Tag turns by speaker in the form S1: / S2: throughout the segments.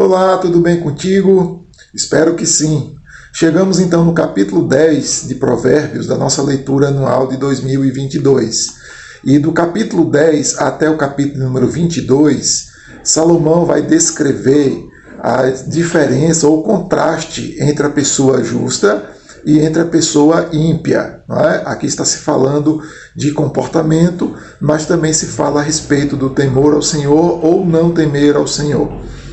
S1: Olá, tudo bem contigo? Espero que sim. Chegamos então no capítulo 10 de Provérbios da nossa leitura anual de 2022. E do capítulo 10 até o capítulo número 22, Salomão vai descrever a diferença ou contraste entre a pessoa justa e entre a pessoa ímpia. É? Aqui está se falando de comportamento, mas também se fala a respeito do temor ao Senhor ou não temer ao Senhor.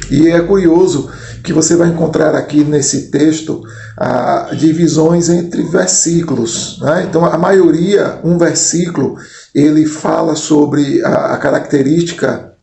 S1: E é curioso que você vai encontrar aqui nesse texto ah, divisões entre versículos. Né? Então, a maioria, um versículo, ele fala sobre a, a característica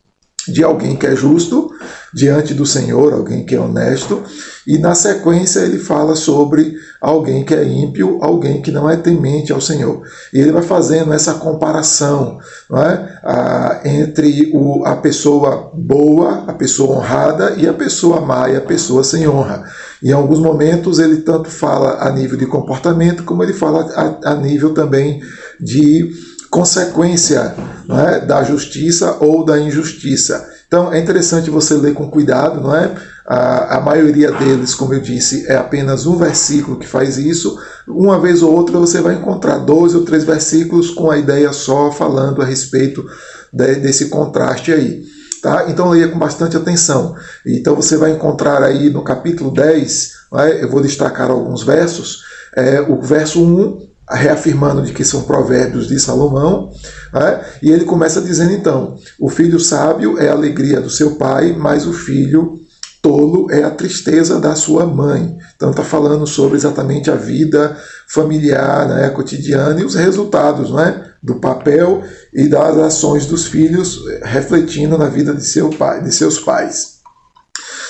S1: de alguém que é justo diante do Senhor, alguém que é honesto, e na sequência ele fala sobre alguém que é ímpio, alguém que não é temente ao Senhor. E ele vai fazendo essa comparação é? ah, entre o, a pessoa boa, a pessoa honrada, e a pessoa má e a pessoa sem honra. Em alguns momentos ele tanto fala a nível de comportamento, como ele fala a, a nível também de consequência é, da justiça ou da injustiça. Então é interessante você ler com cuidado, não é? A, a, maioria deles, como eu disse, é apenas um versículo que faz isso. Uma vez ou outra você vai encontrar dois ou três versículos com a ideia só falando a respeito de, desse contraste aí. Tá? Então leia com bastante atenção. Então você vai encontrar aí no capítulo 10, é? eu vou destacar alguns versos, é, o verso 1 reafirmando de que são provérbios de Salomão, né? e ele começa dizendo então: o filho sábio é a alegria do seu pai, mas o filho tolo é a tristeza da sua mãe. Então está falando sobre exatamente a vida familiar, né, cotidiana e os resultados, né, do papel e das ações dos filhos refletindo na vida de seu pai, de seus pais.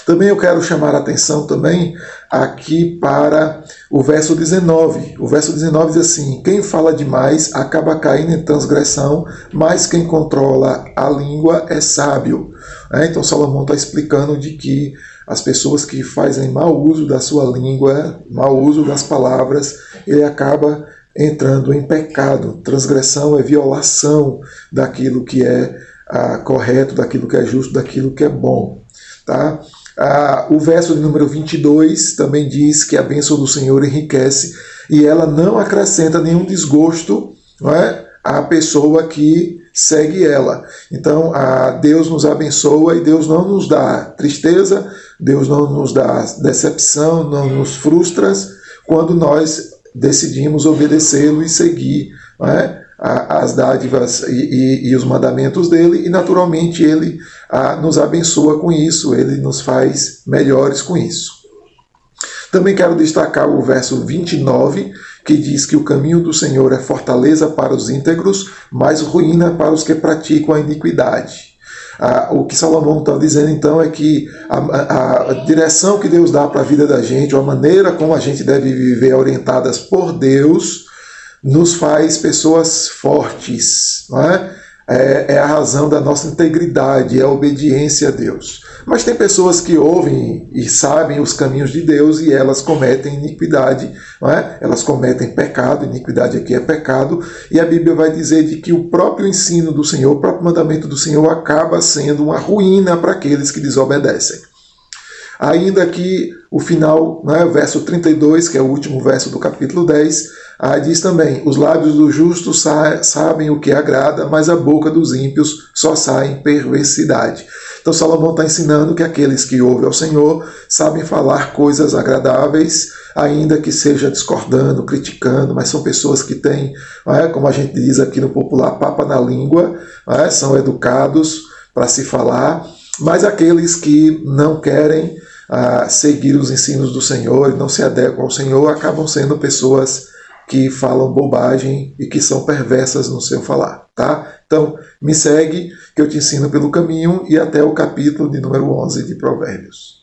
S1: Também eu quero chamar a atenção também aqui para o verso 19. O verso 19 diz assim: Quem fala demais acaba caindo em transgressão, mas quem controla a língua é sábio. É, então Salomão está explicando de que as pessoas que fazem mau uso da sua língua, mau uso das palavras, ele acaba entrando em pecado. Transgressão é violação daquilo que é ah, correto, daquilo que é justo, daquilo que é bom. Tá? Ah, o verso de número 22 também diz que a bênção do Senhor enriquece e ela não acrescenta nenhum desgosto não é, à pessoa que segue ela. Então, a Deus nos abençoa e Deus não nos dá tristeza, Deus não nos dá decepção, não nos frustra quando nós decidimos obedecê-lo e seguir não é, as dádivas e, e, e, os mandamentos dele, e naturalmente ele a, nos abençoa com isso, ele nos faz melhores com isso. Também quero destacar o verso 29, que diz que o caminho do Senhor é fortaleza para os íntegros, mas ruína para os que praticam a iniquidade. Ah, o que Salomão está dizendo então é que a, a, a direção que Deus dá para a vida da gente, a maneira como a gente deve viver orientadas por Deus, nos faz pessoas fortes, não é? É, é, a razão da nossa integridade, é a obediência a Deus. Mas tem pessoas que ouvem e sabem os caminhos de Deus e elas cometem iniquidade, é? elas cometem pecado, iniquidade aqui é pecado, e a Bíblia vai dizer de que o próprio ensino do Senhor, o próprio mandamento do Senhor acaba sendo uma ruína para aqueles que desobedecem. Ainda que o final, né, verso 32, que é o último verso do capítulo 10, ah, diz também: os lábios do justo sa sabem o que agrada, mas a boca dos ímpios só sai perversidade. Então Salomão está ensinando que aqueles que ouvem ao Senhor sabem falar coisas agradáveis, ainda que seja discordando, criticando, mas são pessoas que têm, é, como a gente diz aqui no popular, papa na língua, é, são educados para se falar, mas aqueles que não querem ah, seguir os ensinos do Senhor e não se adequam ao Senhor acabam sendo pessoas que falam bobagem e que são perversas no seu falar, tá? Então, me segue que eu te ensino pelo caminho e até o capítulo de número 11 de Provérbios.